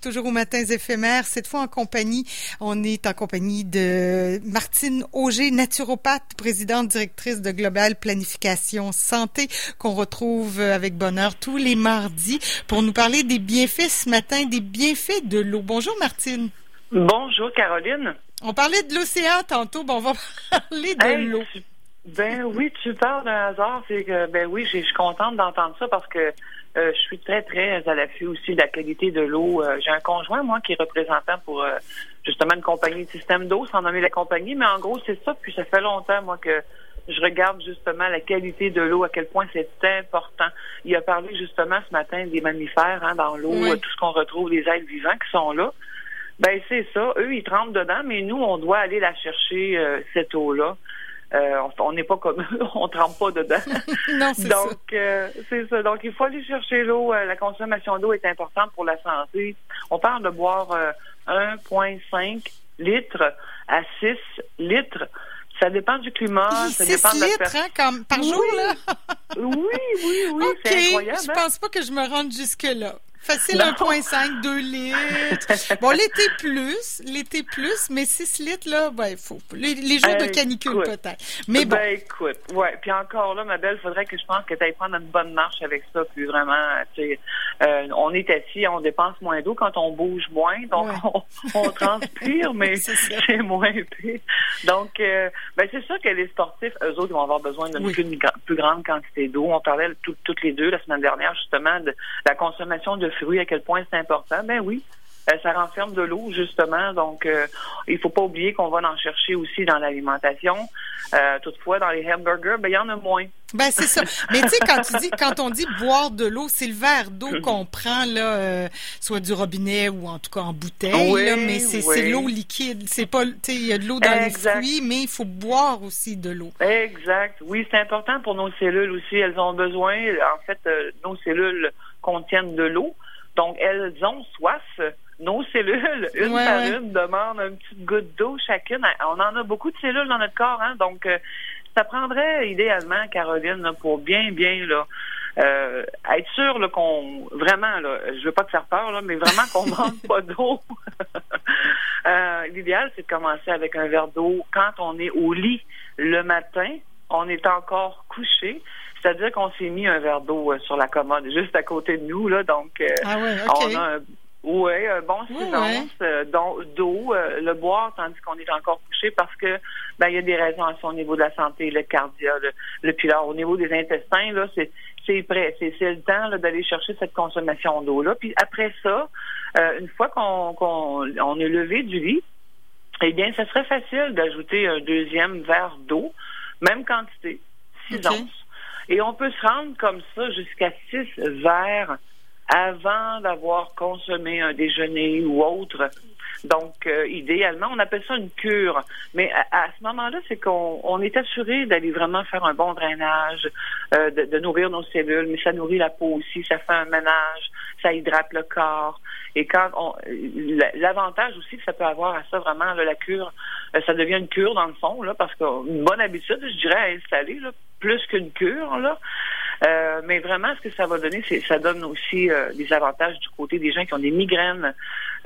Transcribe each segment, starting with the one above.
toujours aux matins éphémères. Cette fois en compagnie, on est en compagnie de Martine Auger, naturopathe, présidente directrice de Global Planification Santé, qu'on retrouve avec bonheur tous les mardis pour nous parler des bienfaits ce matin, des bienfaits de l'eau. Bonjour Martine. Bonjour Caroline. On parlait de l'océan tantôt, bon, on va parler de l'eau. Ben oui, tu parles d'un hasard, c'est que ben oui, je suis contente d'entendre ça parce que euh, je suis très, très à l'affût aussi de la qualité de l'eau. Euh, j'ai un conjoint, moi, qui est représentant pour euh, justement une compagnie de système d'eau, sans nommer la compagnie, mais en gros, c'est ça. Puis ça fait longtemps, moi, que je regarde justement la qualité de l'eau, à quel point c'est important. Il a parlé justement ce matin des mammifères hein, dans l'eau, tout ce qu'on retrouve, les êtres vivants qui sont là. Ben c'est ça. Eux, ils trempent dedans, mais nous, on doit aller la chercher, cette eau-là. Euh, on n'est pas comme eux, on trempe pas dedans. non, Donc, euh, c'est ça. Donc, il faut aller chercher l'eau. Euh, la consommation d'eau est importante pour la santé. On parle de boire 1,5 litres à 6 litres. Ça dépend du climat, ça dépend de litres, hein, comme par jour, là? oui, oui, oui, c'est incroyable. Je hein? pense pas que je me rende jusque-là. Facile 1,5, 2 litres. Bon, l'été plus, l'été plus, mais 6 litres, là, ben, il faut. Les, jours de canicule, peut-être. Mais bon. Ben, écoute, ouais. Puis encore là, ma belle, faudrait que je pense que tu ailles prendre une bonne marche avec ça. Puis vraiment, tu sais, euh, on est assis, on dépense moins d'eau quand on bouge moins. Donc, on, transpire, mais c'est moins épais. Donc, euh, ben, c'est sûr que les sportifs, eux autres, vont avoir besoin d'une plus, grande quantité d'eau. On parlait toutes les deux la semaine dernière, justement, de la consommation de fruits, à quel point c'est important. Ben oui, euh, ça renferme de l'eau, justement. Donc, euh, il faut pas oublier qu'on va en chercher aussi dans l'alimentation. Euh, toutefois, dans les hamburgers, ben, il y en a moins. Ben, c'est ça. Mais tu sais, quand tu dis, quand on dit boire de l'eau, c'est le verre d'eau mhm. qu'on prend, là, soit du robinet ou en tout cas en bouteille, mais c'est l'eau liquide. C'est pas, tu sais, il y a de l'eau dans les fruits, mais il faut boire aussi de l'eau. Exact. Oui, c'est important pour nos cellules aussi. Elles ont besoin, en fait, nos cellules contiennent de l'eau. Donc, elles ont soif. Nos cellules, une par une, demandent une petite goutte d'eau chacune. On en a beaucoup de cellules dans notre corps, hein? donc euh, ça prendrait idéalement, Caroline, pour bien, bien là, euh, être sûr qu'on vraiment là, je veux pas te faire peur là, mais vraiment qu'on manque pas d'eau. euh, L'idéal, c'est de commencer avec un verre d'eau quand on est au lit le matin, on est encore couché. C'est-à-dire qu'on s'est mis un verre d'eau euh, sur la commode juste à côté de nous, là. Donc, euh, ah on a un, ouais, un bon silence euh, d'eau, le boire tandis qu'on est encore couché parce que ben il y a des raisons à son niveau de la santé, le cardia, le, le Au niveau des intestins, là, c'est c'est prêt, c'est le temps d'aller chercher cette consommation d'eau là. Puis après ça, une fois qu'on qu'on on est levé du lit, eh bien, ça serait facile d'ajouter un deuxième verre d'eau, même quantité, 6 et on peut se rendre comme ça jusqu'à six verres avant d'avoir consommé un déjeuner ou autre. Donc, euh, idéalement, on appelle ça une cure. Mais à, ce moment-là, c'est qu'on on est assuré d'aller vraiment faire un bon drainage, euh, de, nourrir nos cellules, mais ça nourrit la peau aussi, ça fait un ménage, ça hydrate le corps. Et quand on, l'avantage aussi que ça peut avoir à ça vraiment, la cure, euh, ça devient une cure dans le fond, là, parce qu'une bonne habitude, je dirais, à installer, là, plus qu'une cure, là. Euh, mais vraiment, ce que ça va donner, c'est ça donne aussi euh, des avantages du côté des gens qui ont des migraines,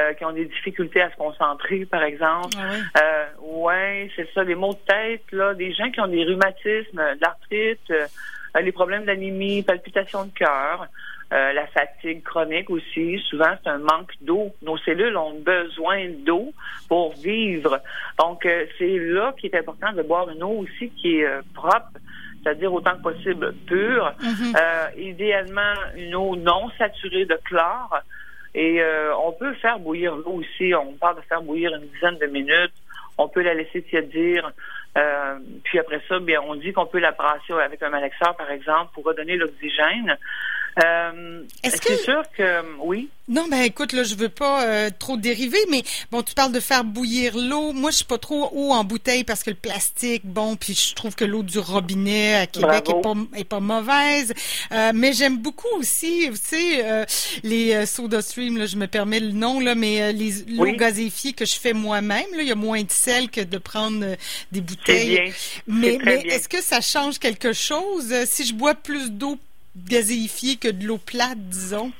euh, qui ont des difficultés à se concentrer, par exemple. Ah euh, ouais, c'est ça, des maux de tête, là, des gens qui ont des rhumatismes, de l'arthrite, les problèmes d'anémie, palpitations de cœur. la fatigue chronique aussi. Souvent, c'est un manque d'eau. Nos cellules ont besoin d'eau pour vivre. Donc, c'est là qu'il est important de boire une eau aussi qui est propre, c'est-à-dire autant que possible pure. Mhm. euh, idéalement, une eau non saturée de chlore. Et euh, on peut faire bouillir l'eau aussi. On parle de faire bouillir une dizaine de minutes. On peut la laisser tiédir. Euh, puis après ça, bien, on dit qu'on peut la brasser avec un malaxeur, par exemple, pour redonner l'oxygène. Euh, Est-ce que sûr que oui? Non, ben écoute, là, je veux pas euh, trop dériver, mais bon, tu parles de faire bouillir l'eau. Moi, je suis pas trop haut en bouteille parce que le plastique, bon, puis je trouve que l'eau du robinet à Québec est pas, est pas mauvaise. Euh, mais j'aime beaucoup aussi, tu sais, euh, les Soda Stream, là, je me permets le nom, là, mais les l'eau oui. gazéfiée que je fais moi-même, là, il y a moins de sel que de prendre des bouteilles. Bien. Mais, mais est-ce que ça change quelque chose? Si je bois plus d'eau gazéifiée que de l'eau plate, disons?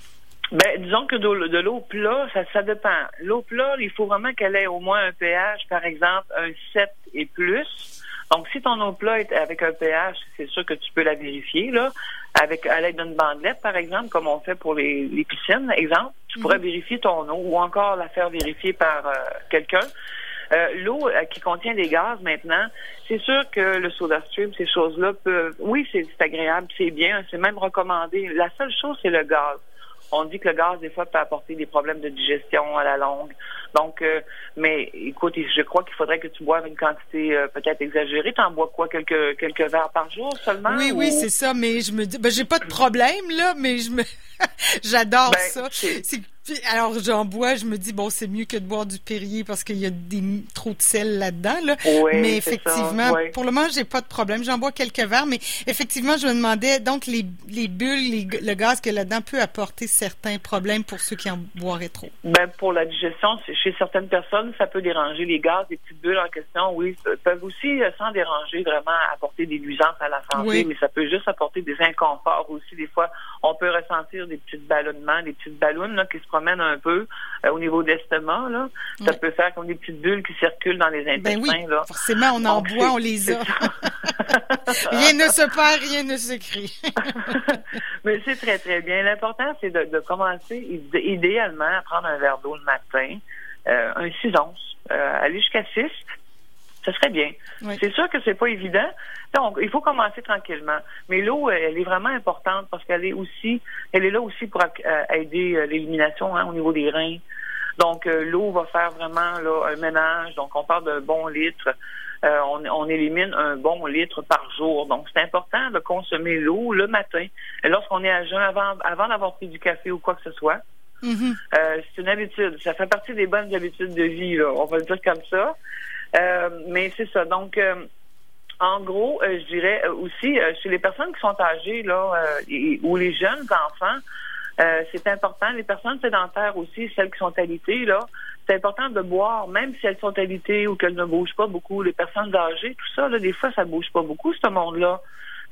Ben, disons que de, l'eau plat, ça, ça dépend. L'eau plat, il faut vraiment qu'elle ait au moins un pH, par exemple, un 7 et plus. Donc, si ton eau plat est avec un pH, c'est sûr que tu peux la vérifier, là, avec à l'aide d'une bandelette, par exemple, comme on fait pour les, les piscines, exemple. Tu pourrais mhm. vérifier ton eau ou encore la faire vérifier par euh, quelqu'un. Euh, l'eau euh, qui contient des gaz maintenant, c'est sûr que le soda stream, ces choses-là peuvent, oui, c'est agréable, c'est bien, c'est même recommandé. La seule chose, c'est le gaz. On dit que le gaz, des fois, peut apporter des problèmes de digestion à la longue. Donc, euh, mais écoute, je crois qu'il faudrait que tu boives une quantité euh, peut-être exagérée. Tu en bois quoi, quelques quelques verres par jour seulement? Oui, oui, c'est ça. Mais je me dis, ben, j'ai pas de problème là, mais je me, j'adore ben, ça. Alors j'en bois, je me dis bon, c'est mieux que de boire du Perrier parce qu'il y a des trop de sel là-dedans là. mais effectivement, pour le moment, j'ai pas de problème. J'en bois quelques verres, mais effectivement, je me demandais donc les, les bulles, le gaz que là-dedans peut apporter certains problèmes pour ceux qui en boiraient trop. Ben pour la digestion, chez certaines personnes, ça peut déranger les gaz, les petites bulles en question. Oui, peuvent aussi euh, sans déranger vraiment apporter des nuisances à la santé, mais ça peut juste apporter des inconforts aussi. Des fois, on peut ressentir des petits ballonnements, des petites ballons là, qui se promènent un peu euh, au niveau d'estomac. Là. Ça peut faire comme des petites bulles qui circulent dans les ben intestins. là. Forcément, on en boit, on les a. rien ne se perd, rien ne se crie. Mais c'est très, très bien. L'important, c'est de, commencer idéalement à prendre un verre d'eau le matin, euh, un 6 onces, euh, aller jusqu'à 6 ce serait bien. C'est sûr que c'est pas évident. Donc, il faut commencer tranquillement. Mais l'eau, elle est vraiment importante parce qu'elle est aussi, elle est là aussi pour euh, aider euh, l'élimination hein, au niveau des reins. Donc, euh, l'eau va faire vraiment là, un ménage. Donc, on parle d'un bon litre. on, on, élimine un bon litre par jour. Donc, c'est important de consommer l'eau le matin. Lorsqu'on est à jeun, avant, avant d'avoir pris du café ou quoi que ce soit. Mm-hmm. c'est une habitude. Ça fait partie des bonnes habitudes de vie. Là. On va le dire comme ça. Euh, mais c'est ça. Donc, euh, en gros, euh, je dirais aussi, chez les personnes qui sont âgées, là, ou les jeunes enfants, c'est important. Les personnes sédentaires aussi, celles qui sont alitées, là, c'est important de boire, même si elles sont alitées ou qu'elles ne bougent pas beaucoup. Les personnes âgées, tout ça, là, des fois, ça bouge pas beaucoup, ce monde-là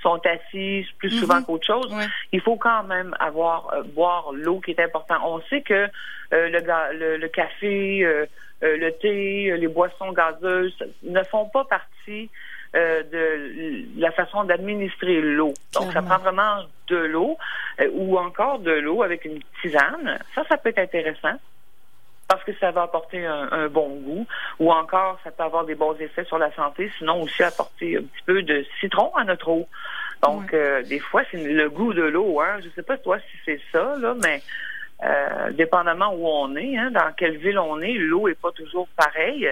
sont assises plus souvent mhm. qu'autre chose. Il faut quand même avoir boire l'eau qui est important. On sait que le, le, café, euh, le thé, euh, les boissons gazeuses ne font pas partie euh, de la façon d'administrer l'eau. Donc, ça prend vraiment de l'eau ou encore de l'eau avec une tisane. Ça, ça peut être intéressant parce que ça va apporter un, bon goût ou encore ça peut avoir des bons effets sur la santé, sinon aussi apporter un petit peu de citron à notre eau. Donc, des fois, c'est le goût de l'eau. Hein. Je sais pas toi si c'est ça, là, mais euh, dépendamment où on est, hein, dans quelle ville on est, l'eau est pas toujours pareille.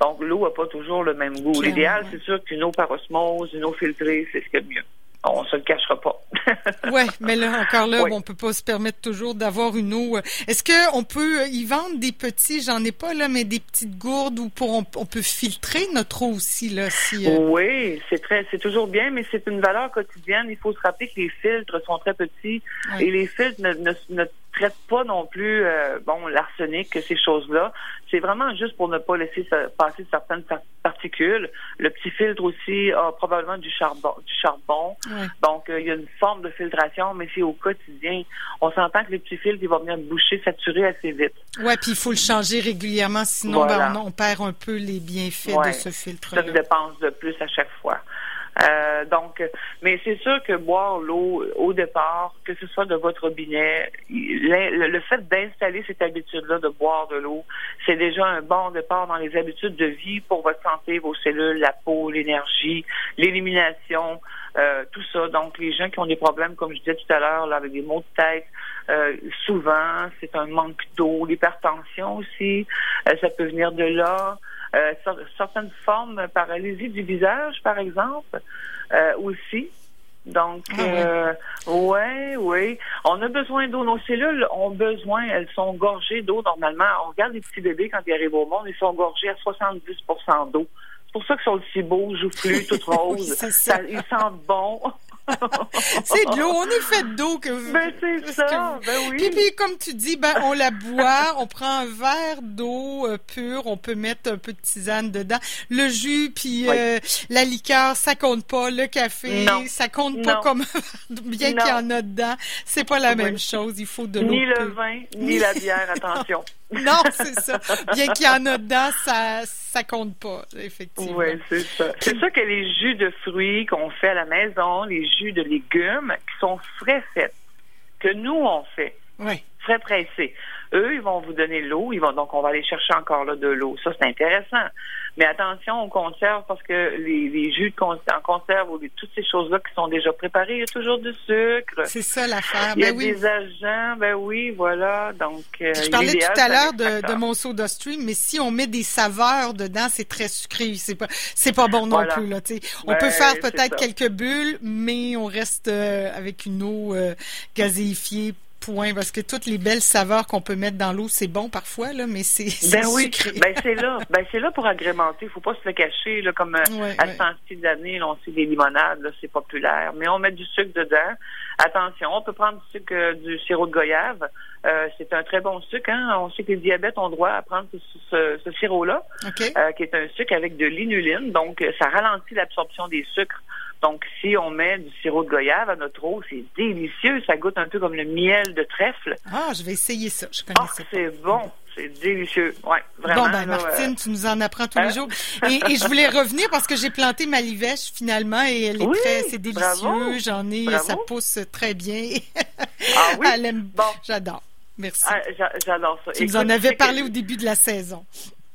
Donc, l'eau n'a pas toujours le même goût. L'idéal, c'est sûr qu'une eau par osmose, une eau filtrée, c'est ce qu'il y a de mieux. On se le cachera pas. ouais, mais là encore là, on peut pas se permettre toujours d'avoir une eau. Euh, est-ce que on peut y vendre des petits, j'en ai pas là, mais des petites gourdes où pour on, peut filtrer notre eau aussi là. Si, euh? Oui, c'est très, c'est toujours bien, mais c'est une valeur quotidienne. Il faut se rappeler que les filtres sont très petits et les filtres ne, ne, ne traite pas non plus euh, bon l'arsenic, ces choses-là. C'est vraiment juste pour ne pas laisser passer certaines particules. Le petit filtre aussi a probablement du charbon. Du charbon. Donc, euh, il y a une forme de filtration, mais c'est au quotidien. On s'entend que le petit filtre, il va venir boucher, saturer assez vite. Oui, puis il faut le changer régulièrement, sinon ben, on, perd un peu les bienfaits de ce filtre-là. Ça dépense de plus à chaque fois. Euh, donc, mais c'est sûr que boire l'eau au départ, que ce soit de votre robinet, le, fait d'installer cette habitude-là de boire de l'eau, c'est déjà un bon départ dans les habitudes de vie pour votre santé, vos cellules, la peau, l'énergie, l'élimination, euh, tout ça. Donc, les gens qui ont des problèmes, comme je disais tout à l'heure, avec des maux de tête, euh, souvent, c'est un manque d'eau, l'hypertension aussi, ça peut venir de là. Euh, certaines formes paralysie du visage, par exemple, euh, aussi. Donc, ah euh, ouais, oui. On a besoin d'eau. Nos cellules ont besoin, elles sont gorgées d'eau normalement. On regarde les petits bébés quand ils arrivent au monde, ils sont gorgés à 70% d'eau. C'est pour ça qu'ils sont aussi beaux, joufflus, tout roses. ils sentent bon. c'est de l'eau. On est fait d'eau que. Ben c'est ça. Ben oui. Puis, puis, comme tu dis, ben on la boit. on prend un verre d'eau euh, pure. On peut mettre un peu de tisane dedans. Le jus puis euh, la liqueur, ça compte pas. Le café, ça compte pas comme bien qu'il y en a dedans. C'est pas la même chose. Il faut de l'eau. Ni le vin, ni la bière. Attention. non, c'est ça. Bien qu'il y en a dedans, ça ça compte pas, effectivement. Oui, c'est ça. C'est ça que les jus de fruits qu'on fait à la maison, les jus de légumes qui sont frais faits, que nous on fait. Oui. Frais pressés. Eux, ils vont vous donner l'eau. Ils vont donc on va aller chercher encore là de l'eau. Ça, c'est intéressant. Mais attention aux conserves parce que les, jus de en conserve ou toutes ces choses-là qui sont déjà préparées, il y a toujours du sucre. C'est ça l'affaire. Il y a ben oui. des agents, ben oui, voilà. Donc euh, je parlais tout à l'heure de, de, mon soda stream, mais si on met des saveurs dedans, c'est très sucré. C'est pas c'est pas bon non plus là. On peut faire peut-être quelques bulles, mais on reste euh, avec une eau euh, gazéifiée point parce que toutes les belles saveurs qu'on peut mettre dans l'eau, c'est bon parfois là, mais c'est ben oui, ben c'est là, ben c'est là pour agrémenter. Faut pas se le cacher là, comme euh, à ce temps-ci d'année, on sait des limonades, là, c'est populaire, mais on met du sucre dedans. Attention, on peut prendre du sucre, euh, du sirop de goyave. Euh, c'est un très bon sucre. Hein? On sait que les diabètes ont droit à prendre ce, ce, sirop-là, qui est un sucre avec de l'inuline. Donc, ça ralentit l'absorption des sucres. Donc, si on met du sirop de goyave à notre eau, c'est délicieux. Ça goûte un peu comme le miel de trèfle. Ah, je vais essayer ça. Je connais ah, c'est bon. C'est délicieux. Ouais, vraiment. Bon, ben, Martine, tu nous en apprends tous les hein? jours. Et, je voulais revenir parce que j'ai planté ma livèche finalement et elle est très, c'est délicieux. J'en ai, ça pousse très bien. Ah oui? Elle aime, bon. J'adore. Merci. Ah, j'adore ça. Tu nous en avais parlé au début de la saison.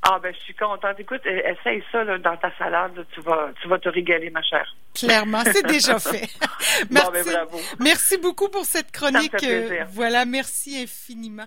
Ah ben je suis contente. Écoute, e, essaye ça là, dans ta salade, tu vas tu vas te régaler ma chère. Clairement, c'est déjà fait. merci. Bon, ben, bravo. Merci beaucoup pour cette chronique. voilà, merci infiniment.